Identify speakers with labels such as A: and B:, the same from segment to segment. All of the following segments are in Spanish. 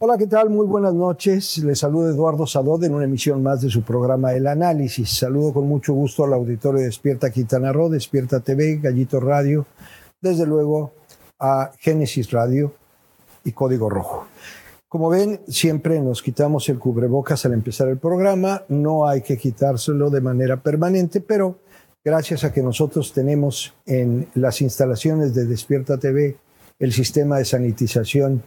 A: Hola, ¿qué tal? Muy buenas noches. Les saluda Eduardo Sadod en una emisión más de su programa El Análisis. Saludo con mucho gusto al auditorio de Despierta Quintana Roo, Despierta TV, Gallito Radio, desde luego a Génesis Radio y Código Rojo. Como ven, siempre nos quitamos el cubrebocas al empezar el programa. No hay que quitárselo de manera permanente, pero gracias a que nosotros tenemos en las instalaciones de Despierta TV el sistema de sanitización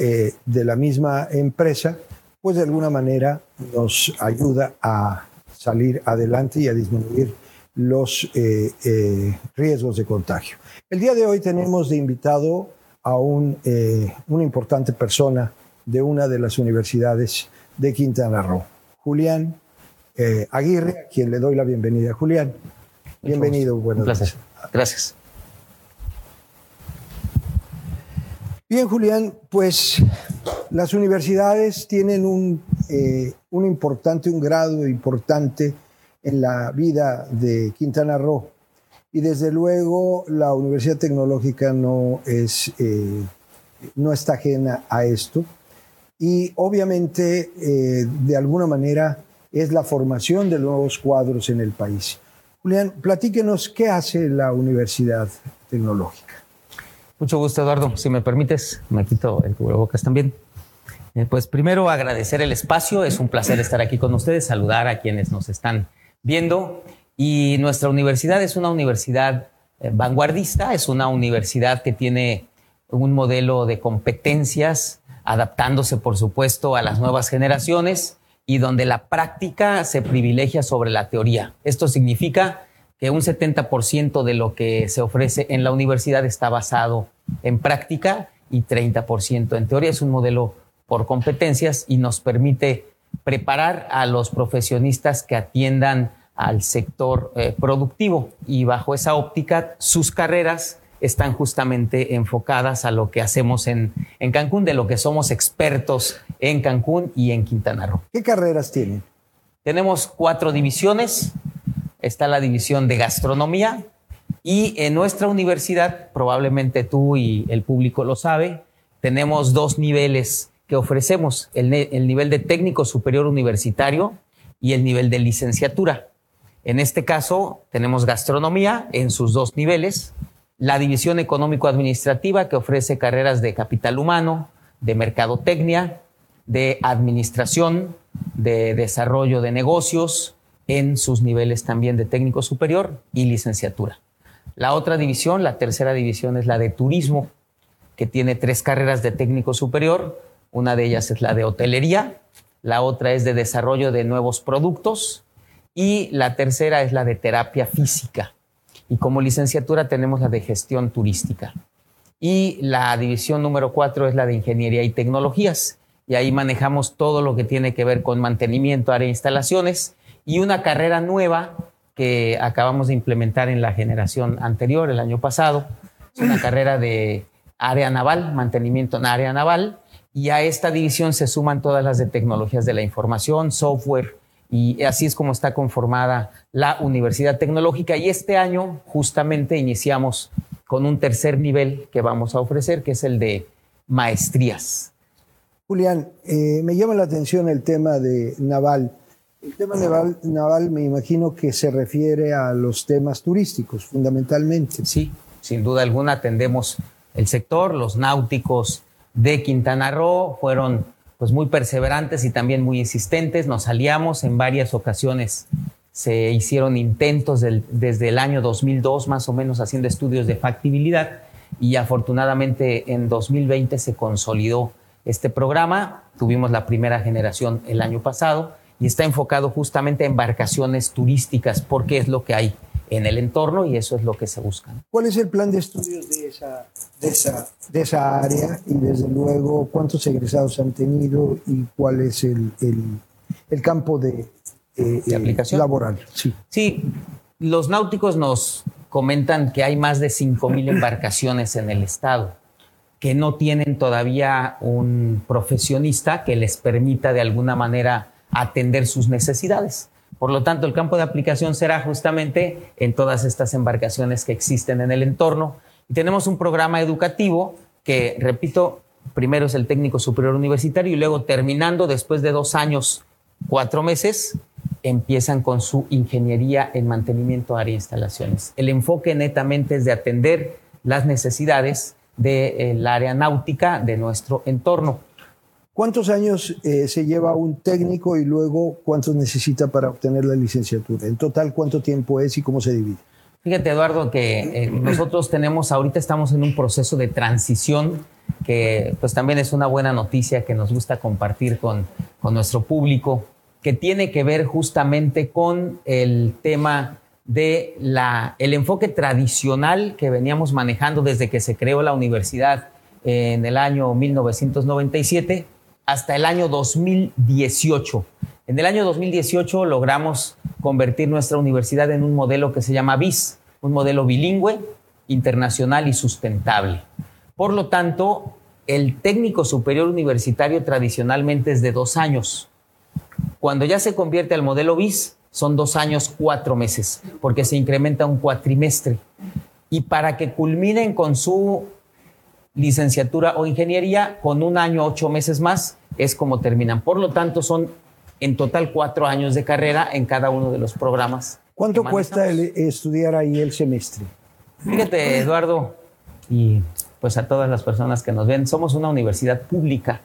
A: eh, de la misma empresa, pues de alguna manera nos ayuda a salir adelante y a disminuir los eh, eh, riesgos de contagio. El día de hoy tenemos de invitado a un, una importante persona de una de las universidades de Quintana Roo, Julián Aguirre, a quien le doy la bienvenida. Julián, bienvenido.
B: Buenas noches. Gracias.
A: Bien, Julián, pues las universidades tienen un, eh, un importante, un grado importante en la vida de Quintana Roo. Y desde luego la Universidad Tecnológica no, es, eh, no está ajena a esto. Y obviamente, eh, de alguna manera, es la formación de nuevos cuadros en el país. Julián, platíquenos qué hace la Universidad Tecnológica.
B: Mucho gusto, Eduardo. Si me permites, me quito el cubrebocas también. Eh, pues primero agradecer el espacio. Es un placer estar aquí con ustedes, saludar a quienes nos están viendo. Y nuestra universidad es una universidad eh, vanguardista, es una universidad que tiene un modelo de competencias, adaptándose, por supuesto, a las nuevas generaciones y donde la práctica se privilegia sobre la teoría. Esto significa que un 70% de lo que se ofrece en la universidad está basado en práctica y 30% en teoría. Es un modelo por competencias y nos permite preparar a los profesionistas que atiendan al sector eh, productivo y bajo esa óptica sus carreras están justamente enfocadas a lo que hacemos en, en Cancún, de lo que somos expertos en Cancún y en Quintana Roo.
A: ¿Qué carreras tienen?
B: Tenemos cuatro divisiones, está la división de gastronomía y en nuestra universidad, probablemente tú y el público lo sabe, tenemos dos niveles que ofrecemos, el, nivel de técnico superior universitario y el nivel de licenciatura. En este caso, tenemos gastronomía en sus dos niveles, la división económico-administrativa que ofrece carreras de capital humano, de mercadotecnia, de administración, de desarrollo de negocios, en sus niveles también de técnico superior y licenciatura. La otra división, la tercera división, es la de turismo, que tiene tres carreras de técnico superior. Una de ellas es la de hotelería, la otra es de desarrollo de nuevos productos y la tercera es la de terapia física. Y como licenciatura tenemos la de gestión turística. Y la división número cuatro es la de ingeniería y tecnologías. Y ahí manejamos todo lo que tiene que ver con mantenimiento, área de instalaciones y una carrera nueva que acabamos de implementar en la generación anterior, el año pasado. Es una carrera de área naval, mantenimiento en área naval, y a esta división se suman todas las de tecnologías de la información, software, y así es como está conformada la Universidad Tecnológica. Y este año justamente iniciamos con un tercer nivel que vamos a ofrecer, que es el de maestrías.
A: Julián, eh, me llama la atención el tema de naval. El tema naval, me imagino que se refiere a los temas turísticos, fundamentalmente.
B: Sí, sin duda alguna atendemos el sector. Los náuticos de Quintana Roo fueron pues muy perseverantes y también muy insistentes. Nos aliamos en varias ocasiones. Se hicieron intentos desde el año 2002 más o menos haciendo estudios de factibilidad y afortunadamente en 2020 se consolidó este programa. Tuvimos la primera generación el año pasado y está enfocado justamente a embarcaciones turísticas porque es lo que hay en el entorno y eso es lo que se busca.
A: ¿Cuál es el plan de estudios de esa, de esa, de esa área y desde luego cuántos egresados han tenido y cuál es el, el, el campo de,
B: eh, ¿De aplicación laboral? Sí. sí, los náuticos nos comentan que hay más de 5.000 embarcaciones en el estado que no tienen todavía un profesionista que les permita de alguna manera atender sus necesidades. Por lo tanto, el campo de aplicación será justamente en todas estas embarcaciones que existen en el entorno. Y tenemos un programa educativo que, repito, primero es el técnico superior universitario y luego terminando después de dos años, cuatro meses, empiezan con su ingeniería en mantenimiento, área e instalaciones. El enfoque netamente es de atender las necesidades del área náutica de nuestro entorno.
A: ¿Cuántos años eh, se lleva un técnico y luego cuántos necesita para obtener la licenciatura? En total, ¿cuánto tiempo es y cómo se divide?
B: Fíjate, Eduardo, que eh, nosotros tenemos, ahorita estamos en un proceso de transición que pues también es una buena noticia que nos gusta compartir con, con nuestro público, que tiene que ver justamente con el tema de la, el enfoque tradicional que veníamos manejando desde que se creó la universidad en el año 1997 hasta el año 2018. En el año 2018 logramos convertir nuestra universidad en un modelo que se llama BIS, un modelo bilingüe, internacional y sustentable. Por lo tanto, el técnico superior universitario tradicionalmente es de dos años. Cuando ya se convierte al modelo BIS, son dos años, cuatro meses, porque se incrementa un cuatrimestre. Y para que culminen con su licenciatura o ingeniería, con un año, ocho meses más, es como terminan. Por lo tanto, son en total cuatro años de carrera en cada uno de los programas.
A: ¿Cuánto cuesta estudiar ahí el semestre?
B: Fíjate, Eduardo, y pues a todas las personas que nos ven, somos una universidad pública,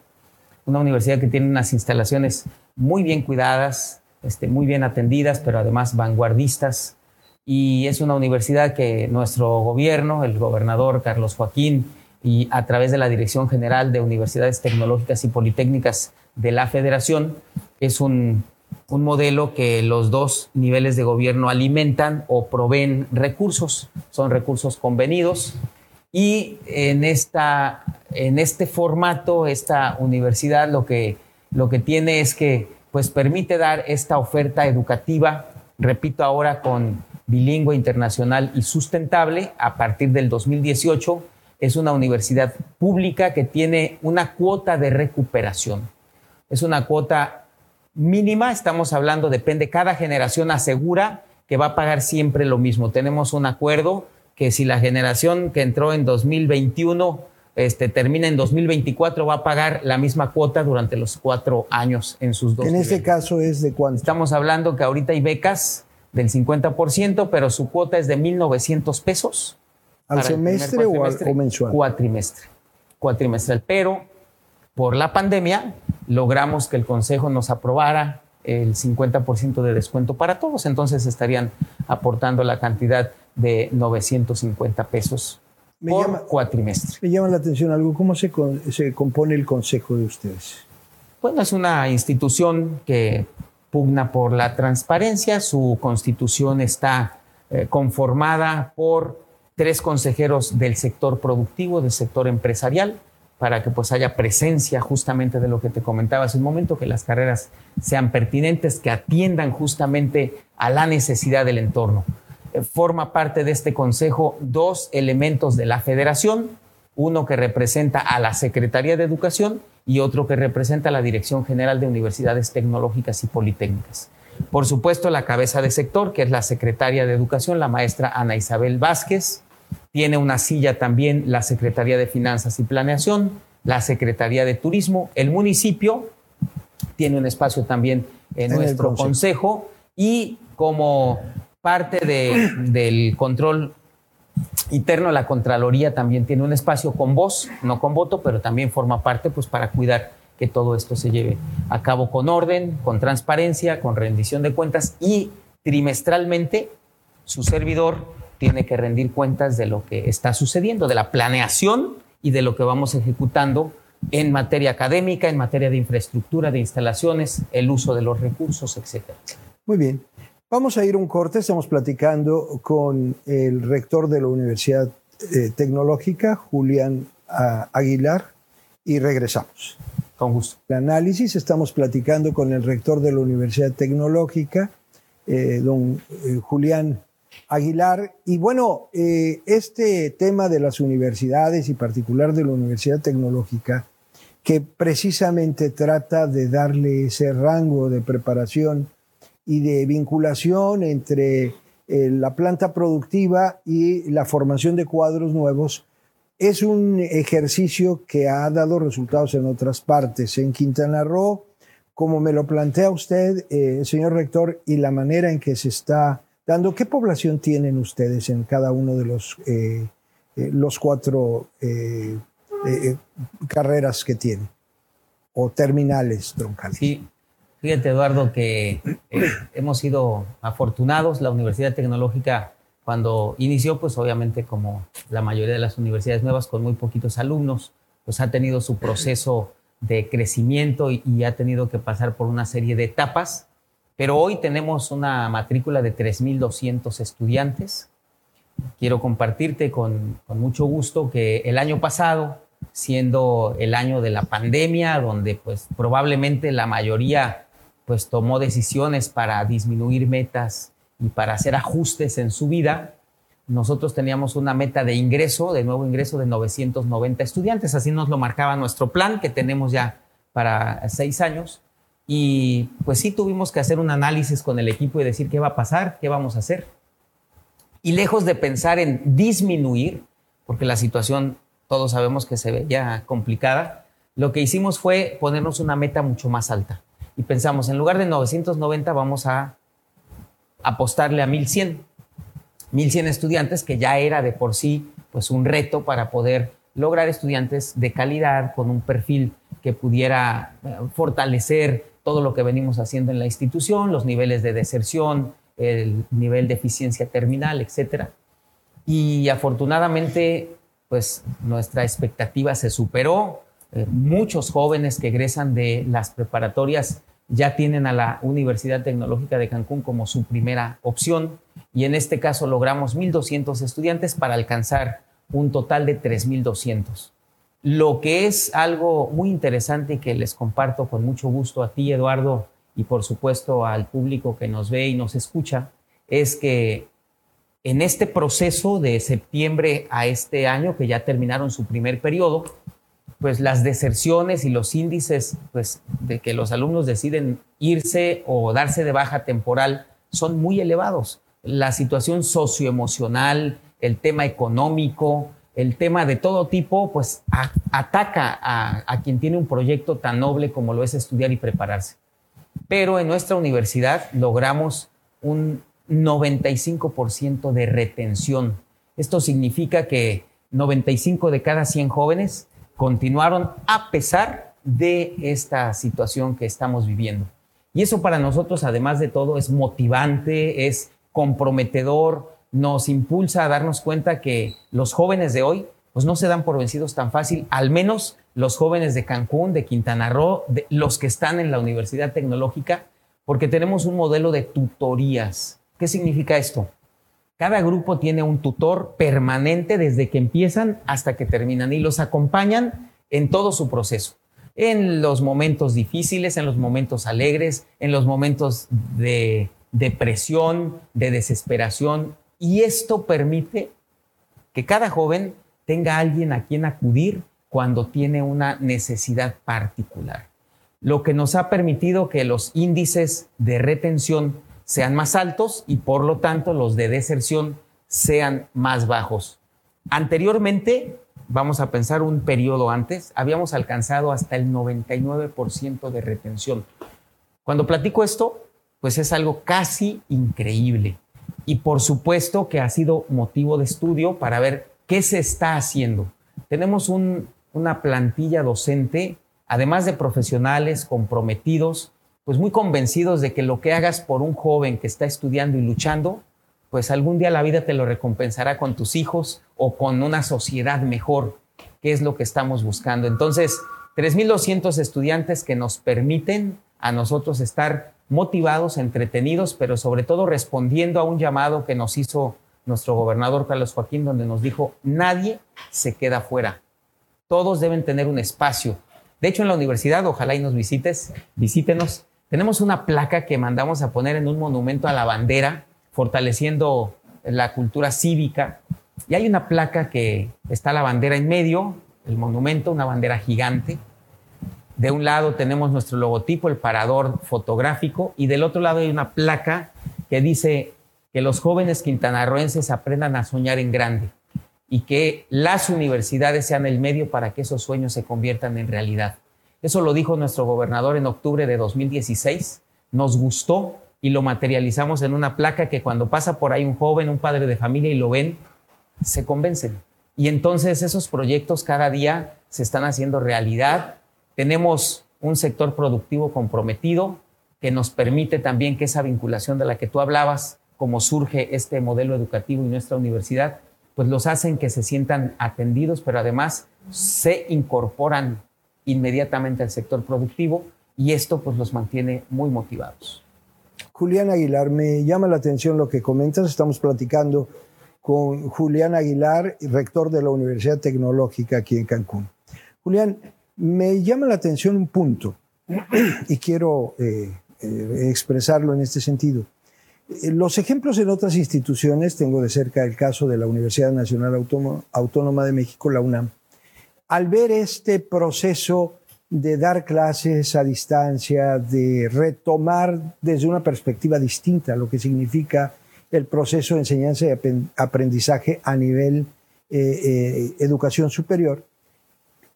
B: una universidad que tiene unas instalaciones muy bien cuidadas, este, muy bien atendidas, pero además vanguardistas. Y es una universidad que nuestro gobierno, el gobernador Carlos Joaquín, y a través de la Dirección General de Universidades Tecnológicas y Politécnicas de la Federación, es un, un modelo que los dos niveles de gobierno alimentan o proveen recursos, son recursos convenidos. Y en, esta, en este formato, esta universidad lo que, lo que tiene es que pues permite dar esta oferta educativa, repito ahora, con bilingüe internacional y sustentable a partir del 2018. Es una universidad pública que tiene una cuota de recuperación. Es una cuota mínima, estamos hablando, depende, cada generación asegura que va a pagar siempre lo mismo. Tenemos un acuerdo que si la generación que entró en 2021 este, termina en 2024, va a pagar la misma cuota durante los cuatro años en sus dos.
A: En este caso es de cuánto?
B: Estamos hablando que ahorita hay becas del 50%, pero su cuota es de 1.900 pesos.
A: ¿Al semestre o, al, o mensual?
B: Cuatrimestre. Cuatrimestral. Pero por la pandemia logramos que el Consejo nos aprobara el 50% de descuento para todos. Entonces estarían aportando la cantidad de 950 pesos me por llama, cuatrimestre.
A: Me llama la atención algo, ¿cómo se, se compone el consejo de ustedes?
B: Bueno, es una institución que pugna por la transparencia, su constitución está eh, conformada por tres consejeros del sector productivo, del sector empresarial, para que pues haya presencia justamente de lo que te comentaba hace un momento, que las carreras sean pertinentes, que atiendan justamente a la necesidad del entorno forma parte de este consejo dos elementos de la federación, uno que representa a la Secretaría de Educación y otro que representa a la Dirección General de Universidades Tecnológicas y Politécnicas. Por supuesto, la cabeza de sector, que es la secretaria de Educación, la maestra Ana Isabel Vázquez. Tiene una silla también la Secretaría de Finanzas y Planeación, la Secretaría de Turismo. El municipio tiene un espacio también en, nuestro consejo y como parte del control interno, la Contraloría también tiene un espacio con voz, no con voto, pero también forma parte pues, para cuidar que todo esto se lleve a cabo con orden, con transparencia, con rendición de cuentas y trimestralmente su servidor tiene que rendir cuentas de lo que está sucediendo, de la planeación y de lo que vamos ejecutando en materia académica, en materia de infraestructura, de instalaciones, el uso de los recursos, etcétera.
A: Muy bien. Vamos a ir un corte, estamos platicando con el rector de la Universidad eh, Tecnológica, Julián ah, Aguilar, y regresamos.
B: Con gusto.
A: El análisis, estamos platicando con el rector de la Universidad Tecnológica, eh, don eh, Julián Aguilar. Y bueno, este tema de las universidades y particular de la Universidad Tecnológica, que precisamente trata de darle ese rango de preparación y de vinculación entre eh, la planta productiva y la formación de cuadros nuevos es un ejercicio que ha dado resultados en otras partes. En Quintana Roo, como me lo plantea usted, eh, señor rector, y la manera en que se está dando, ¿qué población tienen ustedes en cada uno de los, eh, eh, los cuatro carreras que tienen? O terminales troncales.
B: Sí, fíjate Eduardo que hemos sido afortunados, la Universidad Tecnológica cuando inició, pues obviamente como la mayoría de las universidades nuevas con muy poquitos alumnos, pues ha tenido su proceso de crecimiento y, ha tenido que pasar por una serie de etapas. Pero hoy tenemos una matrícula de 3.200 estudiantes. Quiero compartirte con, con mucho gusto que el año pasado, siendo el año de la pandemia, donde pues probablemente la mayoría pues tomó decisiones para disminuir metas y para hacer ajustes en su vida, nosotros teníamos una meta de ingreso, de nuevo ingreso de 990 estudiantes. Así nos lo marcaba nuestro plan que tenemos ya para seis años. Y pues sí tuvimos que hacer un análisis con el equipo y decir qué va a pasar, qué vamos a hacer. Y lejos de pensar en disminuir, porque la situación todos sabemos que se veía complicada, lo que hicimos fue ponernos una meta mucho más alta. Y pensamos, en lugar de 990 vamos a apostarle a 1100. 1100 estudiantes, que ya era de por sí pues un reto para poder lograr estudiantes de calidad con un perfil que pudiera eh, fortalecer todo lo que venimos haciendo en la institución, los niveles de deserción, el nivel de eficiencia terminal, etcétera. Y afortunadamente, pues nuestra expectativa se superó. Eh, muchos jóvenes que egresan de las preparatorias ya tienen a la Universidad Tecnológica de Cancún como su primera opción y en este caso logramos 1.200 estudiantes para alcanzar un total de 3.200. Lo que es algo muy interesante y que les comparto con mucho gusto a ti, Eduardo, y por supuesto al público que nos ve y nos escucha, es que en este proceso de septiembre a este año, que ya terminaron su primer periodo, pues las deserciones y los índices pues, de que los alumnos deciden irse o darse de baja temporal son muy elevados. La situación socioemocional, el tema económico, el tema de todo tipo, pues ataca a, a quien tiene un proyecto tan noble como lo es estudiar y prepararse. Pero en nuestra universidad logramos un 95% de retención. Esto significa que 95 de cada 100 jóvenes continuaron a pesar de esta situación que estamos viviendo. Y eso para nosotros, además de todo, es motivante, es comprometedor, nos impulsa a darnos cuenta que los jóvenes de hoy pues no se dan por vencidos tan fácil, al menos los jóvenes de Cancún, de Quintana Roo, los que están en la Universidad Tecnológica, porque tenemos un modelo de tutorías. ¿Qué significa esto? Cada grupo tiene un tutor permanente desde que empiezan hasta que terminan y los acompañan en todo su proceso, en los momentos difíciles, en los momentos alegres, en los momentos de depresión, de desesperación. Y esto permite que cada joven tenga alguien a quien acudir cuando tiene una necesidad particular. Lo que nos ha permitido que los índices de retención sean más altos y por lo tanto los de deserción sean más bajos. Anteriormente, vamos a pensar un periodo antes, habíamos alcanzado hasta el 99% de retención. Cuando platico esto, pues es algo casi increíble. Y por supuesto que ha sido motivo de estudio para ver qué se está haciendo. Tenemos una plantilla docente, además de profesionales comprometidos, pues muy convencidos de que lo que hagas por un joven que está estudiando y luchando, pues algún día la vida te lo recompensará con tus hijos o con una sociedad mejor, que es lo que estamos buscando. Entonces, 3.200 estudiantes que nos permiten a nosotros estar motivados, entretenidos, pero sobre todo respondiendo a un llamado que nos hizo nuestro gobernador Carlos Joaquín, donde nos dijo, nadie se queda fuera. Todos deben tener un espacio. De hecho, en la universidad, ojalá y nos visites, visítenos, tenemos una placa que mandamos a poner en un monumento a la bandera, fortaleciendo la cultura cívica. Y hay una placa que está la bandera en medio, el monumento, una bandera gigante. De un lado tenemos nuestro logotipo, el parador fotográfico, y del otro lado hay una placa que dice que los jóvenes quintanarroenses aprendan a soñar en grande. y que las universidades sean el medio para que esos sueños se conviertan en realidad. Eso lo dijo nuestro gobernador en octubre de 2016. Nos gustó y lo materializamos en una placa que cuando pasa por ahí un joven, un padre de familia y lo ven, se convencen. Y entonces esos proyectos cada día se están haciendo realidad. Tenemos un sector productivo comprometido que nos permite también que esa vinculación de la que tú hablabas, como surge este modelo educativo y nuestra universidad, pues los hacen que se sientan atendidos, pero además se incorporan inmediatamente al sector productivo y esto pues los mantiene muy motivados.
A: Julián Aguilar, me llama la atención lo que comentas. Estamos platicando con Julián Aguilar, rector de la Universidad Tecnológica aquí en Cancún. Julián, me llama la atención un punto y quiero eh, eh, expresarlo en este sentido. Eh, los ejemplos en otras instituciones, tengo de cerca el caso de la Universidad Nacional Autónoma de México, la UNAM, al ver este proceso de dar clases a distancia, de retomar desde una perspectiva distinta lo que significa el proceso de enseñanza y aprendizaje a nivel eh, eh, educación superior,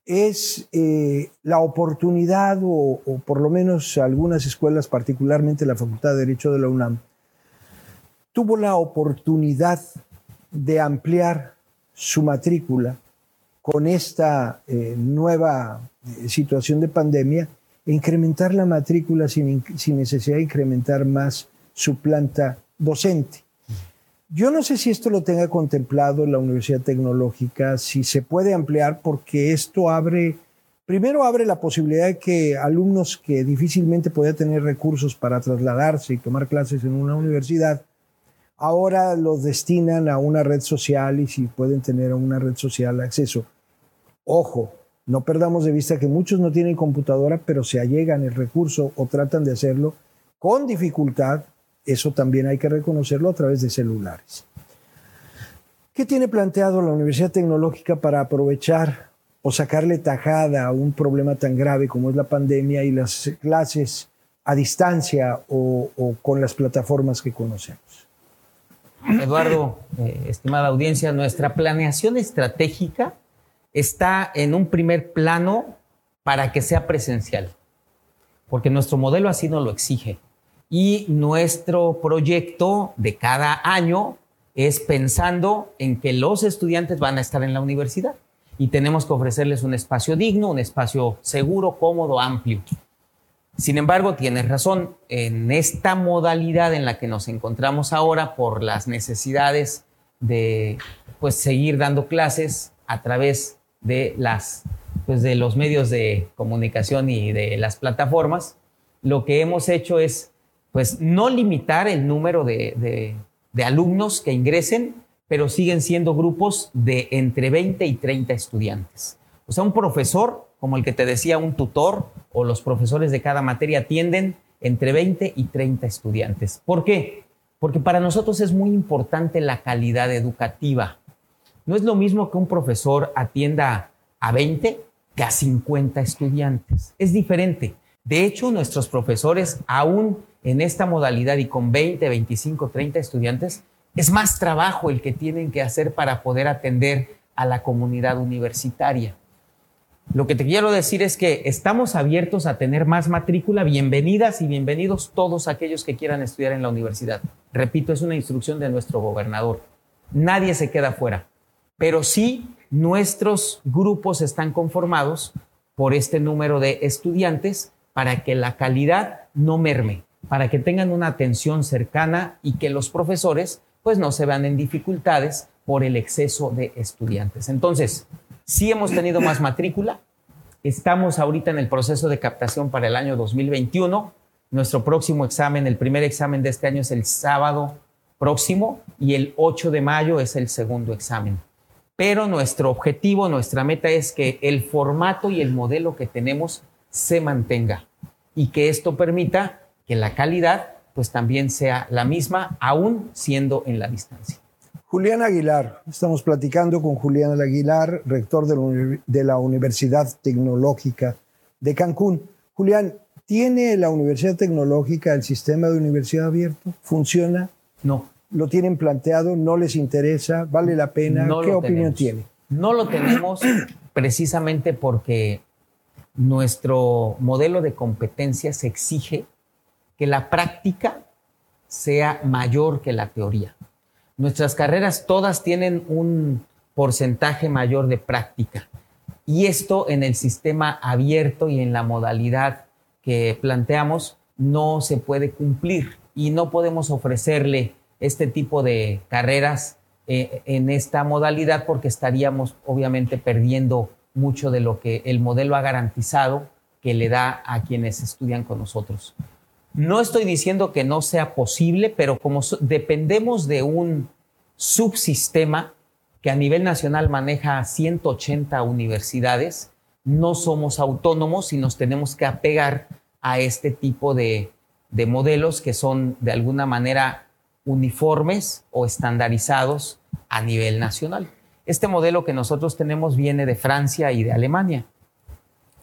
A: es eh, la oportunidad, o, o, por lo menos algunas escuelas, particularmente la Facultad de Derecho de la UNAM, tuvo la oportunidad de ampliar su matrícula con esta eh, nueva eh, situación de pandemia, incrementar la matrícula sin, sin, necesidad de incrementar más su planta docente. Yo no sé si esto lo tenga contemplado la Universidad Tecnológica, si se puede ampliar, porque esto abre, primero abre la posibilidad de que alumnos que difícilmente podían tener recursos para trasladarse y tomar clases en una universidad, ahora los destinan a una red social y si pueden tener a una red social acceso Ojo, no perdamos de vista que muchos no tienen computadora, pero se allegan el recurso o tratan de hacerlo con dificultad. Eso también hay que reconocerlo a través de celulares. ¿Qué tiene planteado la Universidad Tecnológica para aprovechar o sacarle tajada a un problema tan grave como es la pandemia y las clases a distancia o, con las plataformas que conocemos?
B: Eduardo, eh, estimada audiencia, nuestra planeación estratégica está en un primer plano para que sea presencial, porque nuestro modelo así nos lo exige. Y nuestro proyecto de cada año es pensando en que los estudiantes van a estar en la universidad y tenemos que ofrecerles un espacio digno, un espacio seguro, cómodo, amplio. Sin embargo, tienes razón, en esta modalidad en la que nos encontramos ahora por las necesidades de pues seguir dando clases a través pues de los medios de comunicación y de las plataformas, lo que hemos hecho es pues no limitar el número de, de alumnos que ingresen, pero siguen siendo grupos de entre 20 y 30 estudiantes. O sea, un profesor, como el que te decía, un tutor o los profesores de cada materia atienden entre 20 y 30 estudiantes. ¿Por qué? Porque para nosotros es muy importante la calidad educativa. No es lo mismo que un profesor atienda a 20 que a 50 estudiantes. Es diferente. De hecho, nuestros profesores, aún en esta modalidad y con 20, 25, 30 estudiantes, es más trabajo el que tienen que hacer para poder atender a la comunidad universitaria. Lo que te quiero decir es que estamos abiertos a tener más matrícula. Bienvenidas y bienvenidos todos aquellos que quieran estudiar en la universidad. Repito, es una instrucción de nuestro gobernador. Nadie se queda fuera pero sí nuestros grupos están conformados por este número de estudiantes para que la calidad no merme, para que tengan una atención cercana y que los profesores pues no se vean en dificultades por el exceso de estudiantes. Entonces, sí hemos tenido más matrícula, estamos ahorita en el proceso de captación para el año 2021, nuestro próximo examen, el primer examen de este año es el sábado próximo y el 8 de mayo es el segundo examen pero nuestro objetivo, nuestra meta es que el formato y el modelo que tenemos se mantenga y que esto permita que la calidad pues también sea la misma, aún siendo en la distancia.
A: Julián Aguilar, estamos platicando con Julián Aguilar, rector de la Universidad Tecnológica de Cancún. Julián, ¿tiene la Universidad Tecnológica el sistema de universidad abierto? ¿Funciona?
B: No,
A: lo tienen planteado, no les interesa, vale la pena. ¿Qué opinión tiene?
B: No lo tenemos precisamente porque nuestro modelo de competencias exige que la práctica sea mayor que la teoría. Nuestras carreras todas tienen un porcentaje mayor de práctica. Y esto en el sistema abierto y en la modalidad que planteamos no se puede cumplir y no podemos ofrecerle este tipo de carreras eh, en esta modalidad porque estaríamos obviamente perdiendo mucho de lo que el modelo ha garantizado que le da a quienes estudian con nosotros. No estoy diciendo que no sea posible, pero como dependemos de un subsistema que a nivel nacional maneja 180 universidades, no somos autónomos y nos tenemos que apegar a este tipo de, de modelos que son de alguna manera uniformes o estandarizados a nivel nacional. Este modelo que nosotros tenemos viene de Francia y de Alemania.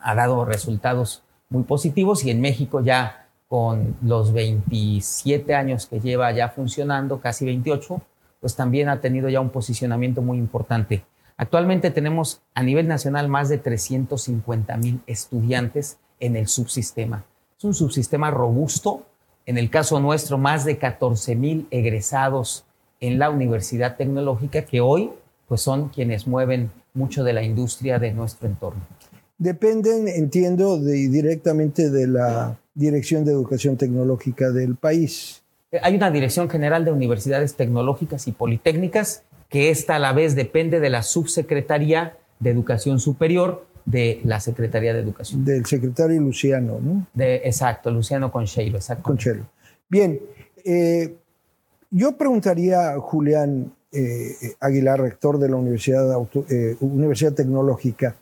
B: Ha dado resultados muy positivos y en México ya con los 27 años que lleva ya funcionando, casi 28, pues también ha tenido ya un posicionamiento muy importante. Actualmente tenemos a nivel nacional más de 350 mil estudiantes en el subsistema. Es un subsistema robusto. En el caso nuestro, más de 14 mil egresados en la Universidad Tecnológica que hoy pues son quienes mueven mucho de la industria de nuestro entorno.
A: Dependen, entiendo, directamente de la Dirección de Educación Tecnológica del país.
B: Eh, hay una Dirección General de Universidades Tecnológicas y Politécnicas que esta a la vez depende de la Subsecretaría de Educación Superior de la Secretaría de Educación.
A: Del secretario Luciano, ¿no?
B: De, exacto, Luciano Concheiro, exacto.
A: Concheiro. Bien, eh, yo preguntaría, Julián eh, Aguilar, rector de la Universidad, eh, Universidad Tecnológica,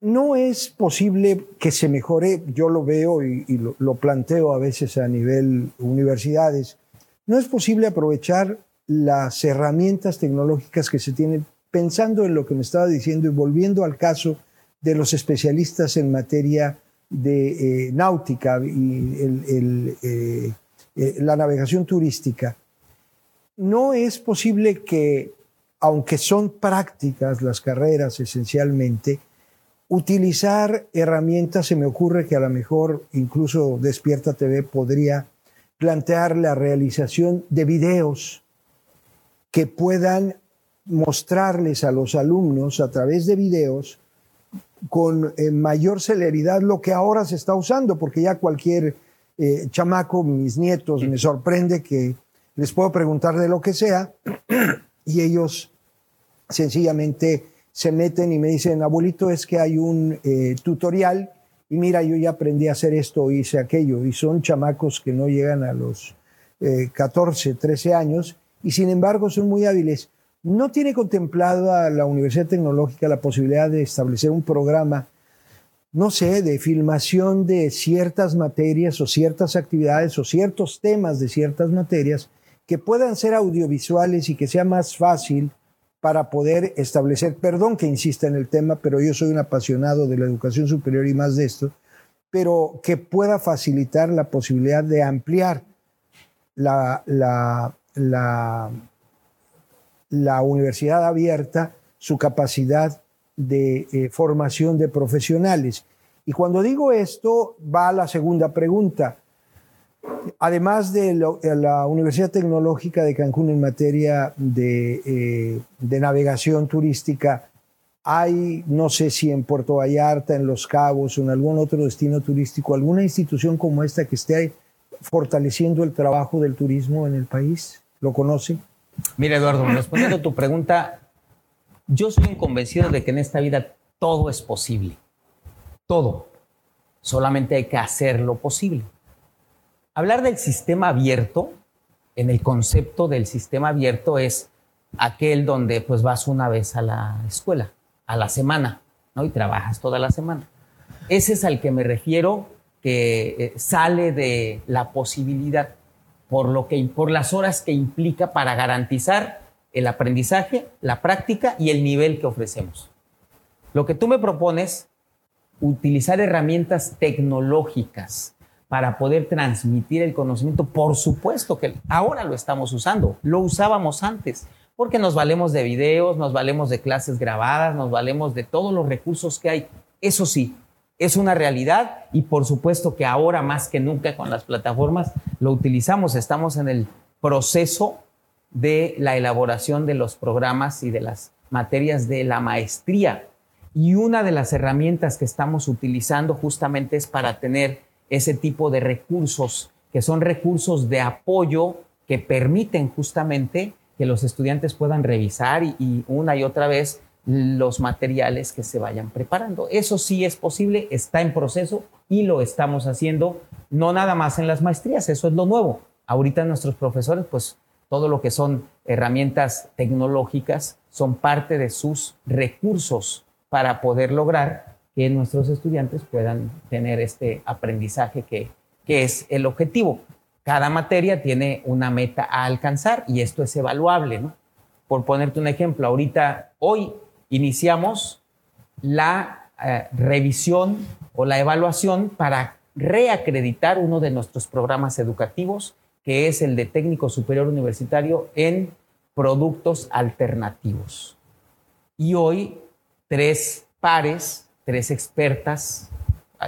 A: no es posible que se mejore, yo lo veo y, lo, lo, planteo a veces a nivel universidades, no es posible aprovechar las herramientas tecnológicas que se tienen pensando en lo que me estaba diciendo y volviendo al caso de los especialistas en materia de eh, náutica y eh, eh, la navegación turística, no es posible que, aunque son prácticas las carreras esencialmente, utilizar herramientas, se me ocurre que a lo mejor incluso Despierta TV podría plantear la realización de videos que puedan mostrarles a los alumnos a través de videos con eh, mayor celeridad lo que ahora se está usando, porque ya cualquier eh, chamaco, mis nietos, me sorprende que les puedo preguntar de lo que sea y ellos sencillamente se meten y me dicen, abuelito, es que hay un eh, tutorial y mira, yo ya aprendí a hacer esto, hice aquello, y son chamacos que no llegan a los 14, 13 años y sin embargo son muy hábiles. ¿No tiene contemplado a la Universidad Tecnológica la posibilidad de establecer un programa, no sé, de filmación de ciertas materias o ciertas actividades o ciertos temas de ciertas materias que puedan ser audiovisuales y que sea más fácil para poder establecer, perdón que insista en el tema, pero yo soy un apasionado de la educación superior y más de esto, pero que pueda facilitar la posibilidad de ampliar la, la, la la universidad abierta su capacidad de eh, formación de profesionales. Y cuando digo esto, va a la segunda pregunta. Además de, la Universidad Tecnológica de Cancún en materia de, eh, de, navegación turística, hay, no sé si en Puerto Vallarta, en Los Cabos o en algún otro destino turístico, alguna institución como esta que esté fortaleciendo el trabajo del turismo en el país. ¿Lo conoce?
B: Mira, Eduardo, respondiendo a tu pregunta, yo soy un convencido de que en esta vida todo es posible. Todo. Solamente hay que hacer lo posible. Hablar del sistema abierto, en el concepto del sistema abierto, es aquel donde pues vas una vez a la escuela, a la semana, ¿no? Y trabajas toda la semana. Ese es al que me refiero que eh, sale de la posibilidad por, lo que, por las horas que implica para garantizar el aprendizaje, la práctica y el nivel que ofrecemos. Lo que tú me propones, utilizar herramientas tecnológicas para poder transmitir el conocimiento, por supuesto que ahora lo estamos usando, lo usábamos antes, porque nos valemos de videos, nos valemos de clases grabadas, nos valemos de todos los recursos que hay. Eso sí, es una realidad y por supuesto que ahora más que nunca con las plataformas lo utilizamos. Estamos en el proceso de la elaboración de los programas y de las materias de la maestría. Y una de las herramientas que estamos utilizando justamente es para tener ese tipo de recursos, que son recursos de apoyo que permiten justamente que los estudiantes puedan revisar y, una y otra vez los materiales que se vayan preparando. Eso sí es posible, está en proceso y lo estamos haciendo, no nada más en las maestrías, eso es lo nuevo. Ahorita nuestros profesores, pues todo lo que son herramientas tecnológicas son parte de sus recursos para poder lograr que nuestros estudiantes puedan tener este aprendizaje que, que es el objetivo cada materia tiene una meta a alcanzar y esto es evaluable, ¿no? Por ponerte un ejemplo, ahorita, hoy iniciamos la eh, revisión o la evaluación para reacreditar uno de nuestros programas educativos, que es el de técnico superior universitario en productos alternativos. Y hoy, tres pares, tres expertas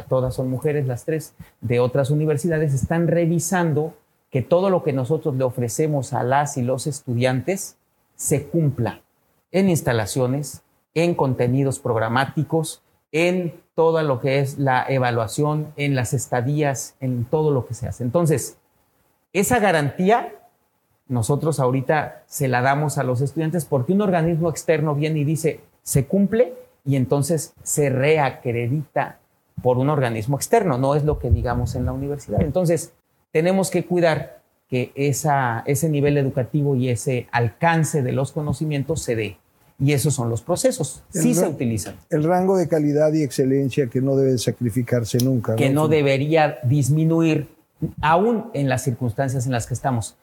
B: todas son mujeres las tres, de otras universidades, están revisando que todo lo que nosotros le ofrecemos a las y los estudiantes se cumpla en instalaciones, en contenidos programáticos, en todo lo que es la evaluación, en las estadías, en todo lo que se hace. Entonces, esa garantía nosotros ahorita se la damos a los estudiantes porque un organismo externo viene y dice, se cumple y entonces se reacredita por un organismo externo, no es lo que digamos en la universidad. Entonces, tenemos que cuidar que ese nivel educativo y ese alcance de los conocimientos se dé. Y esos son los procesos. sí se utilizan.
A: El rango de calidad y excelencia que no debe sacrificarse nunca.
B: Que no, debería disminuir aún en las circunstancias en las que estamos.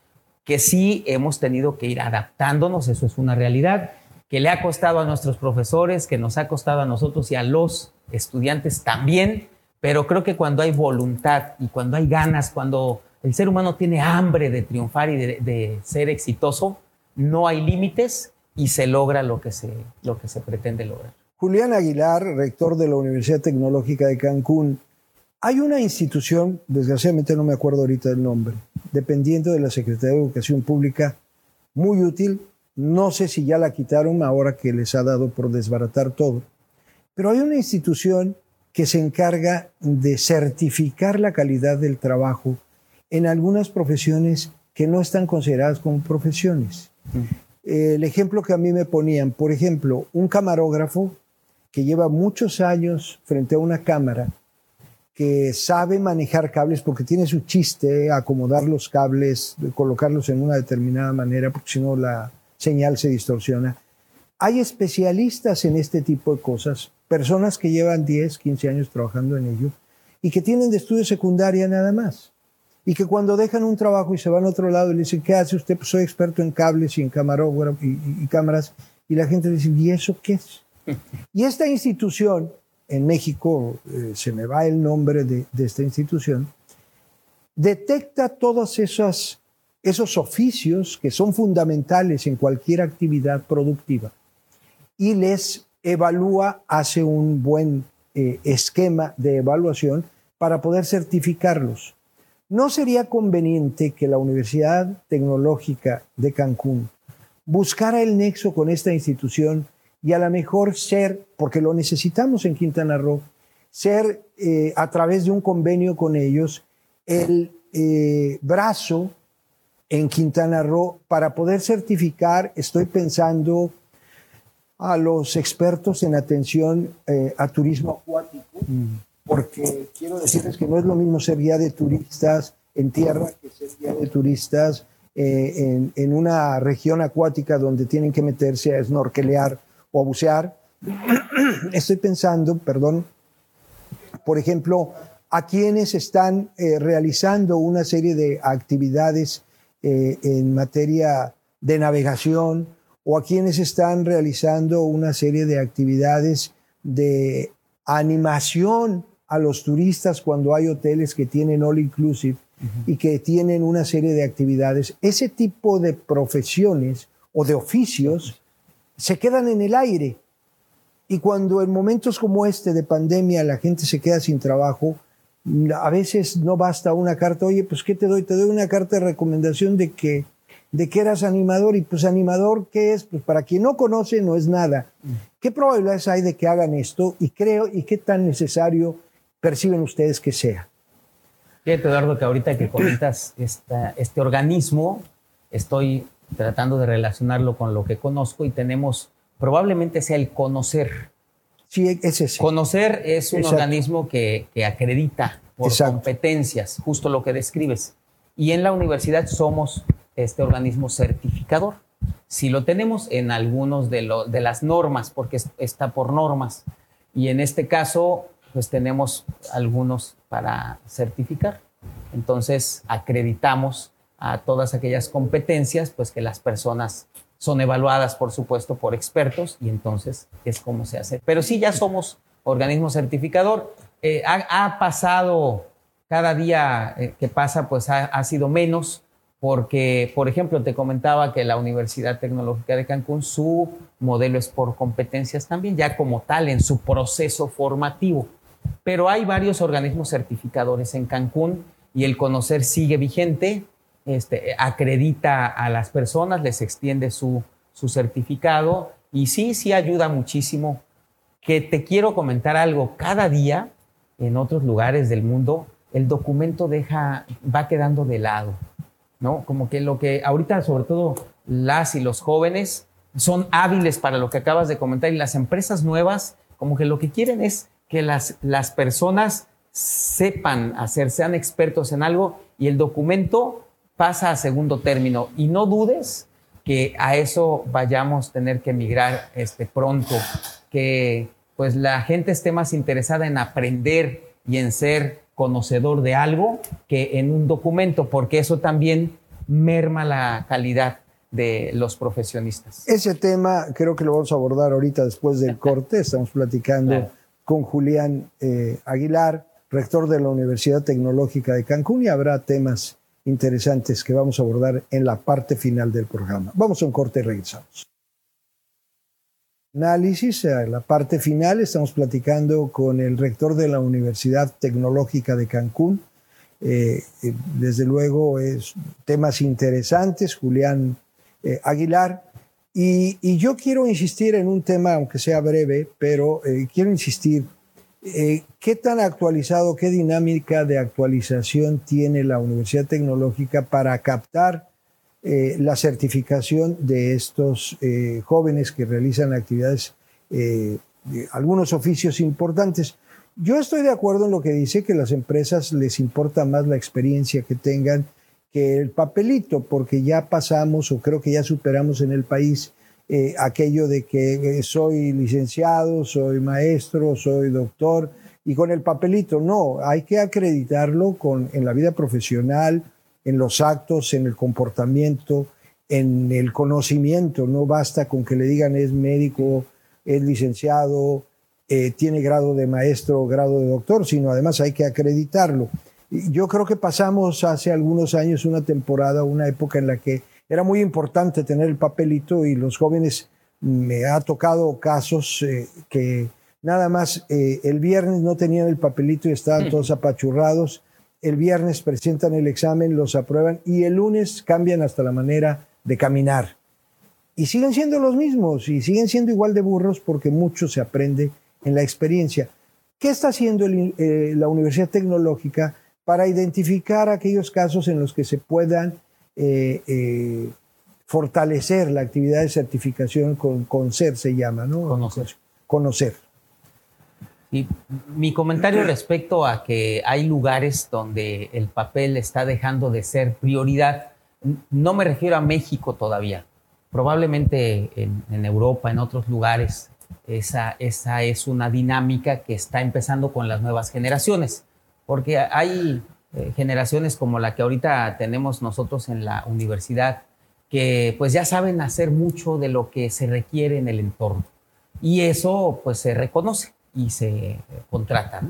B: Que sí hemos tenido que ir adaptándonos, eso es una realidad, que le ha costado a nuestros profesores, que nos ha costado a nosotros y a los estudiantes también, pero creo que cuando hay voluntad y cuando hay ganas, cuando el ser humano tiene hambre de triunfar y de, ser exitoso, no hay límites y se logra lo que se, lo que se pretende lograr.
A: Julián Aguilar, rector de la Universidad Tecnológica de Cancún, hay una institución, desgraciadamente no me acuerdo ahorita del nombre, dependiendo de la Secretaría de Educación Pública, muy útil. No sé si ya la quitaron ahora que les ha dado por desbaratar todo pero hay una institución que se encarga de certificar la calidad del trabajo en algunas profesiones que no están consideradas como profesiones. El ejemplo que a mí me ponían, por ejemplo, un camarógrafo que lleva muchos años frente a una cámara, que sabe manejar cables porque tiene su chiste, acomodar los cables, colocarlos en una determinada manera, porque si no la señal se distorsiona. Hay especialistas en este tipo de cosas personas que llevan 10, 15 años trabajando en ello y que tienen de estudio secundaria nada más. Y que cuando dejan un trabajo y se van a otro lado y le dicen, ¿qué hace usted? Pues soy experto en cables y en camarógrafo y, cámaras. Y la gente dice, ¿y eso qué es? y esta institución, en México, eh, se me va el nombre de, de esta institución, detecta todos esos, esos oficios que son fundamentales en cualquier actividad productiva y les evalúa, hace un buen eh, esquema de evaluación para poder certificarlos. ¿No sería conveniente que la Universidad Tecnológica de Cancún buscara el nexo con esta institución y a lo mejor ser, porque lo necesitamos en Quintana Roo, ser eh, a través de un convenio con ellos el eh, brazo en Quintana Roo para poder certificar, estoy pensando a los expertos en atención eh, a turismo acuático, mm. Porque quiero decirles que no es lo mismo ser guía de turistas en tierra que ser guía de turistas eh, en, en, una región acuática donde tienen que meterse a snorkelear o a bucear. Estoy pensando, perdón, por ejemplo, a quienes están eh, realizando una serie de actividades en materia de navegación, o a quienes están realizando una serie de actividades de animación a los turistas cuando hay hoteles que tienen all inclusive y que tienen una serie de actividades. Ese tipo de profesiones o de oficios se quedan en el aire. Y cuando en momentos como este de pandemia la gente se queda sin trabajo, a veces no basta una carta, oye, pues ¿qué te doy? Te doy una carta de recomendación de que, de que eras animador y pues animador, ¿qué es? Pues para quien no conoce no es nada. ¿Qué probabilidades hay de que hagan esto? Y creo, y qué tan necesario perciben ustedes que sea.
B: Fíjate, Eduardo, que ahorita que comentas este organismo, estoy tratando de relacionarlo con lo que conozco y tenemos, probablemente sea el conocer.
A: Sí, es ese.
B: Conocer es un organismo que, acredita por competencias, justo lo que describes. Y en la universidad somos este organismo certificador. Si lo tenemos en algunos de, de las normas, porque está por normas, y en este caso pues tenemos algunos para certificar. Entonces, acreditamos a todas aquellas competencias, pues que las personas son evaluadas, por supuesto, por expertos y entonces es como se hace. Pero sí, ya somos organismo certificador. Eh, ha, pasado, cada día eh, que pasa, pues ha, ha, sido menos, porque, por ejemplo, te comentaba que la Universidad Tecnológica de Cancún, su modelo es por competencias también, ya como tal, en su proceso formativo. Pero hay varios organismos certificadores en Cancún y el conocer sigue vigente, este, acredita a las personas, les extiende su, su certificado y sí, sí ayuda muchísimo. Que te quiero comentar algo, cada día en otros lugares del mundo el documento deja, va quedando de lado, ¿no? Como que lo que ahorita, sobre todo las y los jóvenes, son hábiles para lo que acabas de comentar y las empresas nuevas, como que lo que quieren es que las, las personas sepan hacer, sean expertos en algo y el documento pasa a segundo término. Y no dudes que a eso vayamos a tener que migrar este, pronto, que pues la gente esté más interesada en aprender y en ser conocedor de algo que en un documento, porque eso también merma la calidad de los profesionistas.
A: Ese tema creo que lo vamos a abordar ahorita después del corte. Estamos platicando con Julián eh, Aguilar, rector de la Universidad Tecnológica de Cancún, y habrá temas interesantes que vamos a abordar en la parte final del programa. Vamos a un corte y regresamos. Análisis, en la parte final estamos platicando con el rector de la Universidad Tecnológica de Cancún. Eh, eh, desde luego, es temas interesantes, Julián Aguilar. Y, yo quiero insistir en un tema, aunque sea breve, pero eh, quiero insistir, eh, ¿qué tan actualizado, qué dinámica de actualización tiene la Universidad Tecnológica para captar eh, la certificación de estos jóvenes que realizan actividades, algunos oficios importantes? Yo estoy de acuerdo en lo que dice que las empresas les importa más la experiencia que tengan que el papelito, porque ya pasamos o creo que ya superamos en el país eh, aquello de que eh, soy licenciado, soy maestro, soy doctor, y con el papelito, no, hay que acreditarlo con, en la vida profesional, en los actos, en el comportamiento, en el conocimiento, no basta con que le digan es médico, es licenciado, eh, tiene grado de maestro, grado de doctor, sino además hay que acreditarlo. Yo creo que pasamos hace algunos años una temporada, una época en la que era muy importante tener el papelito y los jóvenes me ha tocado casos eh, que nada más eh, el viernes no tenían el papelito y estaban mm. todos apachurrados. El viernes presentan el examen, los aprueban y el lunes cambian hasta la manera de caminar. Y siguen siendo los mismos y siguen siendo igual de burros porque mucho se aprende en la experiencia. ¿Qué está haciendo eh, la Universidad Tecnológica? Para identificar aquellos casos en los que se puedan eh, eh, fortalecer la actividad de certificación con conocer se llama, ¿no?
B: Conocer.
A: Conocer.
B: Y mi comentario respecto a que hay lugares donde el papel está dejando de ser prioridad, no me refiero a México todavía. Probablemente en, en Europa, en otros lugares, esa, esa es una dinámica que está empezando con las nuevas generaciones porque hay eh, generaciones como la que ahorita tenemos nosotros en la universidad que pues ya saben hacer mucho de lo que se requiere en el entorno y eso pues se reconoce y se contrata.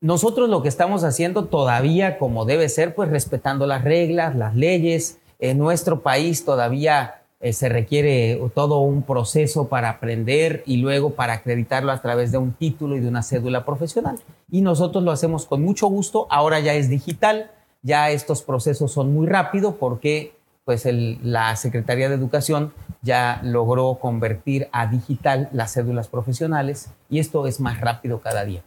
B: nosotros lo que estamos haciendo todavía como debe ser, pues respetando las reglas, las leyes. En nuestro país todavía eh, se requiere todo un proceso para aprender y luego para acreditarlo a través de un título y de una cédula profesional. Y nosotros lo hacemos con mucho gusto. Ahora ya es digital, ya estos procesos son muy rápidos porque pues la Secretaría de Educación ya logró convertir a digital las cédulas profesionales y esto es más rápido cada día.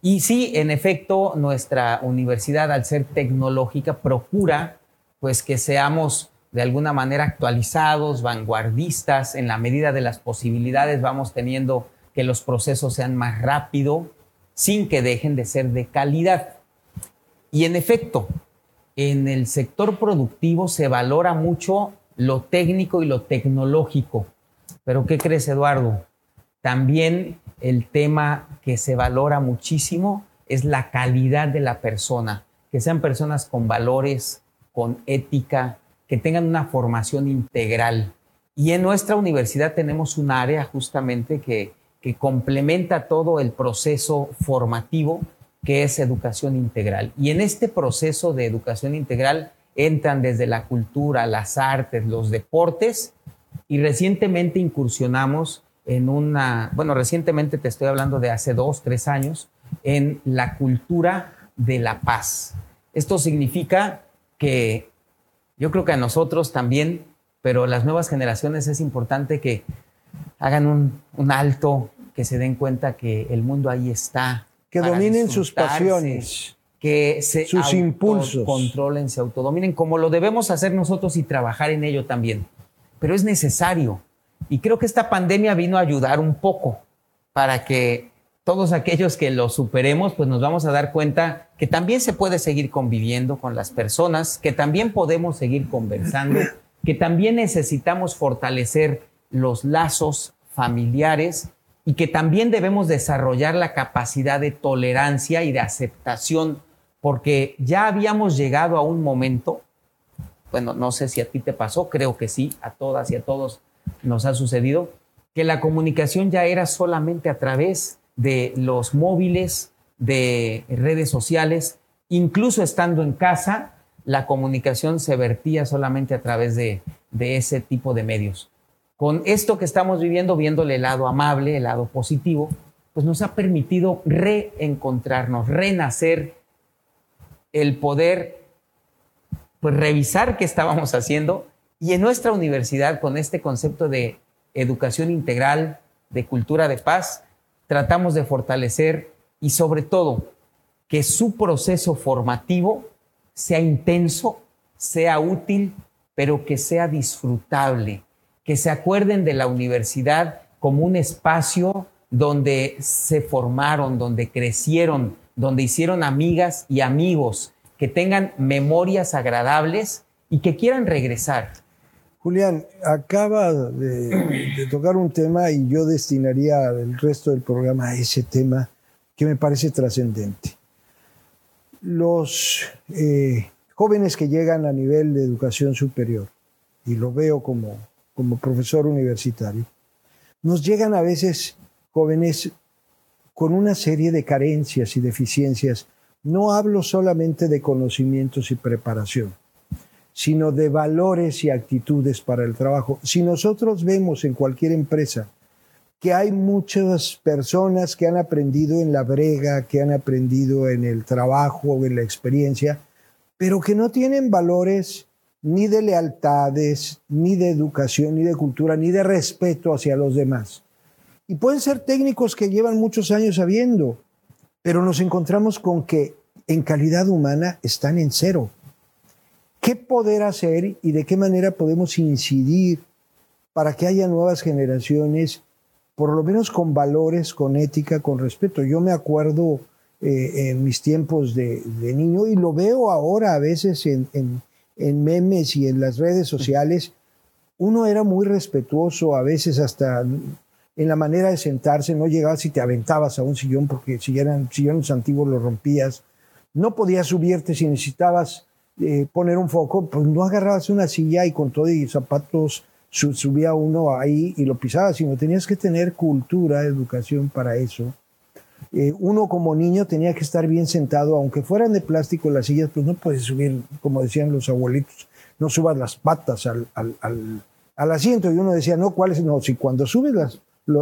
B: Y sí, en efecto, nuestra universidad, al ser tecnológica, procura pues que seamos de alguna manera actualizados, vanguardistas, en la medida de las posibilidades vamos teniendo que los procesos sean más rápidos, sin que dejen de ser de calidad. Y en efecto, en el sector productivo se valora mucho lo técnico y lo tecnológico. Pero ¿qué crees, Eduardo? También el tema que se valora muchísimo es la calidad de la persona, que sean personas con valores, con ética, que tengan una formación integral. Y en nuestra universidad tenemos un área justamente que, que complementa todo el proceso formativo, que es educación integral. Y en este proceso de educación integral entran desde la cultura, las artes, los deportes, y recientemente incursionamos en una, bueno, recientemente te estoy hablando de hace dos, tres años, en la cultura de la paz. Esto significa que yo creo que a nosotros también, pero las nuevas generaciones es importante que hagan un, alto, que se den cuenta que el mundo ahí está.
A: Que dominen sus pasiones.
B: Que se
A: sus impulsos.
B: controlen, se autodominen, como lo debemos hacer nosotros y trabajar en ello también. Pero es necesario. Y creo que esta pandemia vino a ayudar un poco para que todos aquellos que lo superemos, pues nos vamos a dar cuenta que también se puede seguir conviviendo con las personas, que también podemos seguir conversando, que también necesitamos fortalecer los lazos familiares y que también debemos desarrollar la capacidad de tolerancia y de aceptación, porque ya habíamos llegado a un momento, bueno, no sé si a ti te pasó, creo que sí, a todas y a todos nos ha sucedido, que la comunicación ya era solamente a través de los móviles, de redes sociales, incluso estando en casa, la comunicación se vertía solamente a través de, ese tipo de medios. Con esto que estamos viviendo, viéndole el lado amable, el lado positivo, pues nos ha permitido reencontrarnos, renacer, el poder pues revisar qué estábamos haciendo y en nuestra universidad con este concepto de educación integral, de cultura de paz, tratamos de fortalecer y sobre todo que su proceso formativo sea intenso, sea útil, pero que sea disfrutable, que se acuerden de la universidad como un espacio donde se formaron, donde crecieron, donde hicieron amigas y amigos, que tengan memorias agradables y que quieran regresar.
A: Julián, acaba de, tocar un tema y yo destinaría el resto del programa a ese tema que me parece trascendente. Los eh, jóvenes que llegan a nivel de educación superior, y lo veo como, como profesor universitario, nos llegan a veces jóvenes con una serie de carencias y deficiencias. No hablo solamente de conocimientos y preparación sino de valores y actitudes para el trabajo. Si nosotros vemos en cualquier empresa que hay muchas personas que han aprendido en la brega, que han aprendido en el trabajo en la experiencia, pero que no tienen valores ni de lealtades, ni de educación, ni de cultura, ni de respeto hacia los demás. Y pueden ser técnicos que llevan muchos años sabiendo, pero nos encontramos con que en calidad humana están en cero qué poder hacer y de qué manera podemos incidir para que haya nuevas generaciones, por lo menos con valores, con ética, con respeto. Yo me acuerdo eh, en mis tiempos de, niño y lo veo ahora a veces en, en memes y en las redes sociales. Uno era muy respetuoso, a veces hasta en la manera de sentarse, no llegabas y te aventabas a un sillón porque si eran sillones antiguos lo rompías. No podías subirte si necesitabas eh, poner un foco, pues no agarrabas una silla y con todo y zapatos subía uno ahí y lo pisaba, sino tenías que tener cultura, educación para eso. Eh, uno como niño tenía que estar bien sentado, aunque fueran de plástico las sillas, pues no puedes subir, como decían los abuelitos, no subas las patas al, asiento. Y uno decía, no, ¿cuáles? No, si cuando subes las,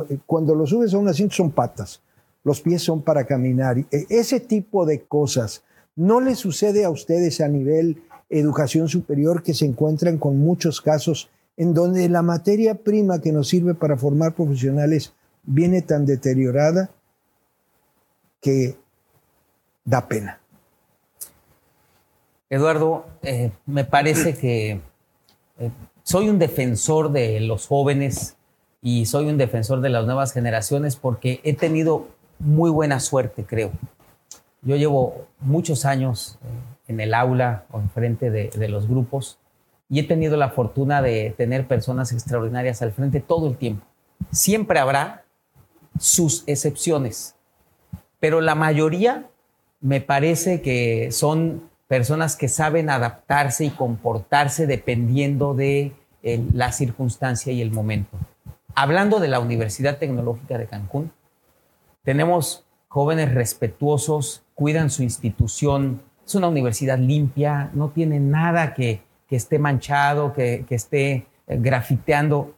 A: eh, cuando lo subes a un asiento son patas, los pies son para caminar. E, ese tipo de cosas no le sucede a ustedes a nivel educación superior que se encuentran con muchos casos en donde la materia prima que nos sirve para formar profesionales viene tan deteriorada que da pena.
B: Eduardo, eh, me parece que eh, soy un defensor de los jóvenes y soy un defensor de las nuevas generaciones porque he tenido muy buena suerte, creo. Yo llevo muchos años eh, en el aula o enfrente de, de los grupos y he tenido la fortuna de tener personas extraordinarias al frente todo el tiempo. Siempre habrá sus excepciones, pero la mayoría me parece que son personas que saben adaptarse y comportarse dependiendo de la circunstancia y el momento hablando de la Universidad Tecnológica de Cancún, tenemos jóvenes respetuosos, cuidan su institución, es una universidad limpia, no tiene nada que, esté manchado, que, esté eh, grafiteando,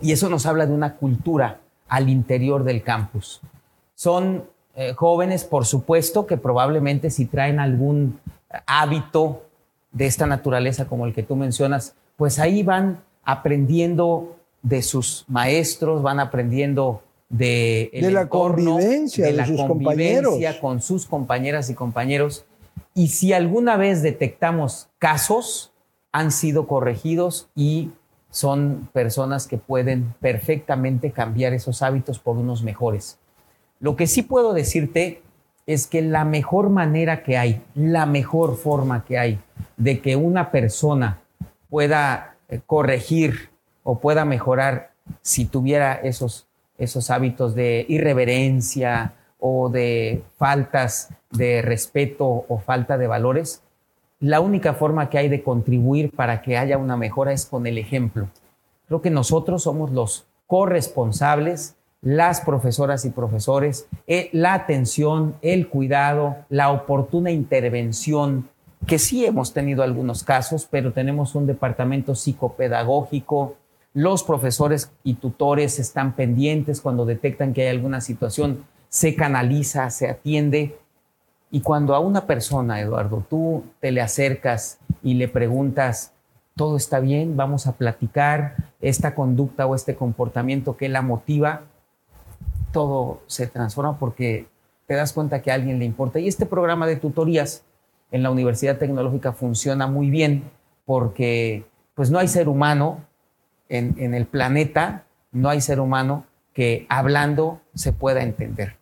B: y eso nos habla de una cultura al interior del campus. Son eh, jóvenes, por supuesto, que probablemente si traen algún hábito de esta naturaleza como el que tú mencionas, pues ahí van aprendiendo de sus maestros, van aprendiendo de,
A: la convivencia, de, sus compañeros.
B: con sus compañeras y compañeros. Y si alguna vez detectamos casos, han sido corregidos y son personas que pueden perfectamente cambiar esos hábitos por unos mejores. Lo que sí puedo decirte es que la mejor manera que hay, la mejor forma que hay de que una persona pueda eh, corregir o pueda mejorar si tuviera esos, esos hábitos de irreverencia o de faltas de respeto o falta de valores, la única forma que hay de contribuir para que haya una mejora es con el ejemplo. Creo que nosotros somos los corresponsables, las profesoras y profesores, eh, la atención, el cuidado, la oportuna intervención, que sí hemos tenido algunos casos, pero tenemos un departamento psicopedagógico, los profesores y tutores están pendientes cuando detectan que hay alguna situación, se canaliza, se atiende. Y cuando a una persona, Eduardo, tú te le acercas y le preguntas, todo está bien, vamos a platicar esta conducta o este comportamiento que la motiva, todo se transforma porque te das cuenta que a alguien le importa. Y este programa de tutorías en la Universidad Tecnológica funciona muy bien porque pues no hay ser humano en, el planeta no hay ser humano que hablando se pueda entender.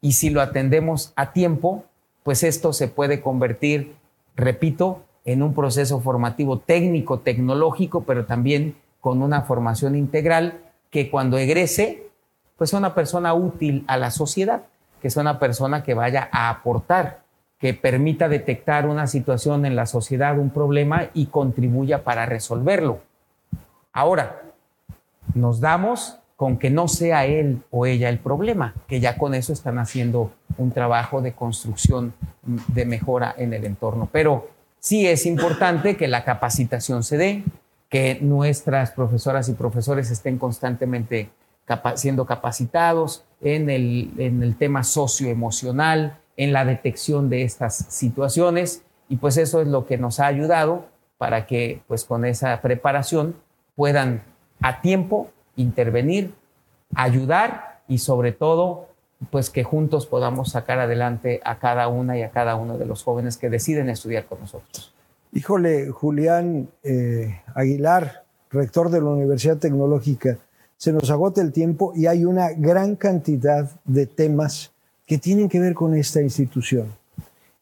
B: Y si lo atendemos a tiempo, pues esto se puede convertir, repito, en un proceso formativo técnico, tecnológico, pero también con una formación integral que cuando egrese, pues sea una persona útil a la sociedad, que sea una persona que vaya a aportar, que permita detectar una situación en la sociedad, un problema y contribuya para resolverlo. Ahora, nos damos con que no sea él o ella el problema, que ya con eso están haciendo un trabajo de construcción de mejora en el entorno. Pero sí es importante que la capacitación se dé, que nuestras profesoras y profesores estén constantemente siendo capacitados en el, en el tema socioemocional, en la detección de estas situaciones y pues eso es lo que nos ha ayudado para que pues con esa preparación puedan a tiempo intervenir, ayudar y sobre todo pues que juntos podamos sacar adelante a cada una y a cada uno de los jóvenes que deciden estudiar con nosotros.
A: Híjole, Julián eh, Aguilar, rector de la Universidad Tecnológica, se nos agota el tiempo y hay una gran cantidad de temas que tienen que ver con esta institución.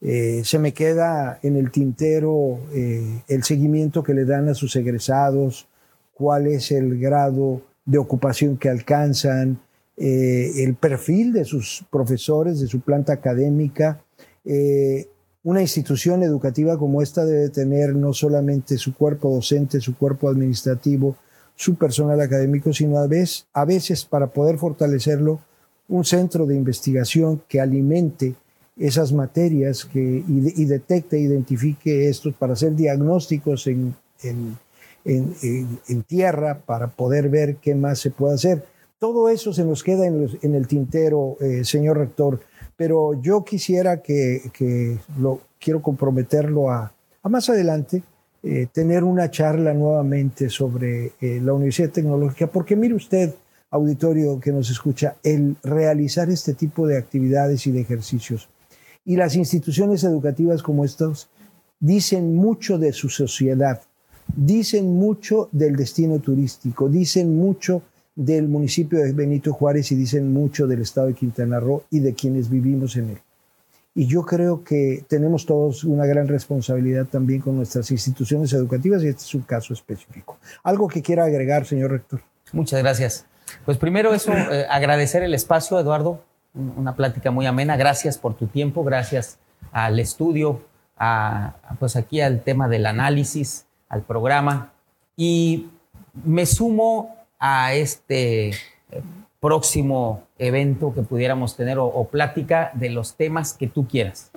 A: Eh, se me queda en el tintero eh, el seguimiento que le dan a sus egresados, cuál es el grado de ocupación que alcanzan, eh, el perfil de sus profesores, de su planta académica. Eh, una institución educativa como esta debe tener no solamente su cuerpo docente, su cuerpo administrativo, su personal académico, sino a veces, a veces para poder fortalecerlo, un centro de investigación que alimente esas materias que, y, y detecte, identifique estos para hacer diagnósticos en, en, en, tierra, para poder ver qué más se puede hacer. Todo eso se nos queda en, el tintero, eh, señor rector, pero yo quisiera que, que lo quiero comprometerlo a, a más adelante, eh, tener una charla nuevamente sobre eh, la Universidad Tecnológica, porque mire usted, auditorio que nos escucha, el realizar este tipo de actividades y de ejercicios y las instituciones educativas como estas dicen mucho de su sociedad, dicen mucho del destino turístico, dicen mucho del municipio de Benito Juárez y dicen mucho del estado de Quintana Roo y de quienes vivimos en él. Y yo creo que tenemos todos una gran responsabilidad también con nuestras instituciones educativas y este es un caso específico. ¿Algo que quiera agregar, señor rector?
B: Muchas gracias. Pues primero eso, eh, agradecer el espacio, Eduardo, una plática muy amena. Gracias por tu tiempo, gracias al estudio, a, pues aquí al tema del análisis, al programa. Y me sumo a este eh, próximo evento que pudiéramos tener o, plática de los temas que tú quieras.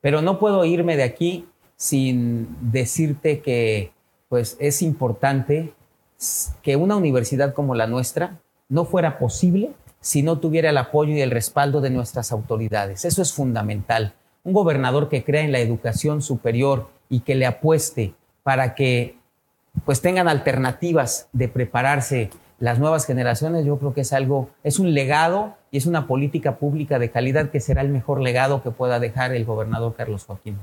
B: Pero no puedo irme de aquí sin decirte que pues es importante que una universidad como la nuestra no fuera posible si no tuviera el apoyo y el respaldo de nuestras autoridades. Eso es fundamental. Un gobernador que crea en la educación superior y que le apueste para que pues tengan alternativas de prepararse las nuevas generaciones, yo creo que es algo, es un legado y es una política pública de calidad que será el mejor legado que pueda dejar el gobernador Carlos Joaquín.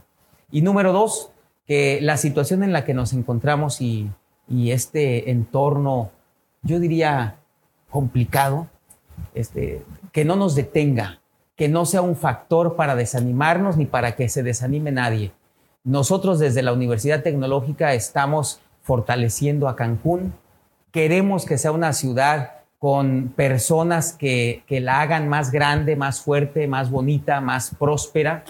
B: Y número dos, que la situación en la que nos encontramos y, este entorno, yo diría, complicado, este, que no nos detenga, que no sea un factor para desanimarnos ni para que se desanime nadie. Nosotros desde la Universidad Tecnológica estamos fortaleciendo a Cancún, Queremos que sea una ciudad con personas que, la hagan más grande, más fuerte, más bonita, más próspera.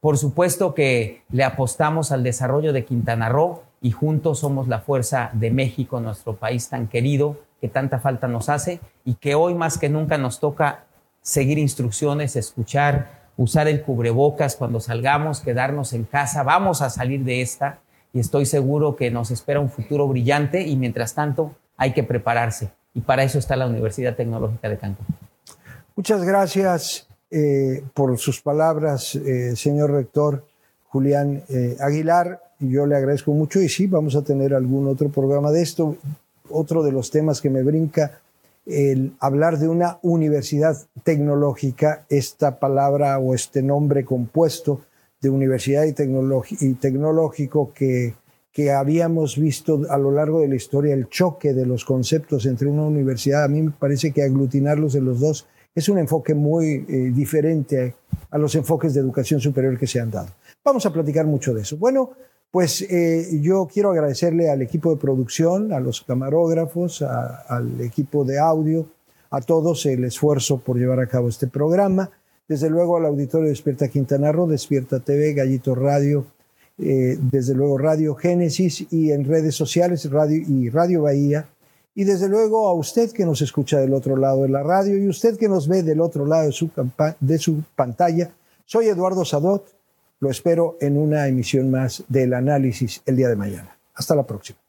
B: Por supuesto que le apostamos al desarrollo de Quintana Roo y juntos somos la fuerza de México, nuestro país tan querido, que tanta falta nos hace y que hoy más que nunca nos toca seguir instrucciones, escuchar, usar el cubrebocas cuando salgamos, quedarnos en casa. Vamos a salir de esta y estoy seguro que nos espera un futuro brillante y mientras tanto hay que prepararse. Y para eso está la Universidad Tecnológica de Cancún.
A: Muchas gracias eh, por sus palabras, eh, señor rector Julián eh, Aguilar. Yo le agradezco mucho y sí, vamos a tener algún otro programa de esto. Otro de los temas que me brinca, el hablar de una universidad tecnológica, esta palabra o este nombre compuesto de universidad y, y tecnológico que que habíamos visto a lo largo de la historia, el choque de los conceptos entre una universidad, a mí me parece que aglutinarlos de los dos es un enfoque muy eh, diferente a los enfoques de educación superior que se han dado. Vamos a platicar mucho de eso. Bueno, pues eh, yo quiero agradecerle al equipo de producción, a los camarógrafos, al equipo de audio, a todos el esfuerzo por llevar a cabo este programa. Desde luego al auditorio Despierta Quintana Roo, Despierta TV, Gallito Radio, eh, desde luego Radio Génesis y en redes sociales Radio y Radio Bahía. Y desde luego a usted que nos escucha del otro lado de la radio y usted que nos ve del otro lado de su, de su pantalla. Soy Eduardo Sadot. Lo espero en una emisión más del análisis el día de mañana. Hasta la próxima.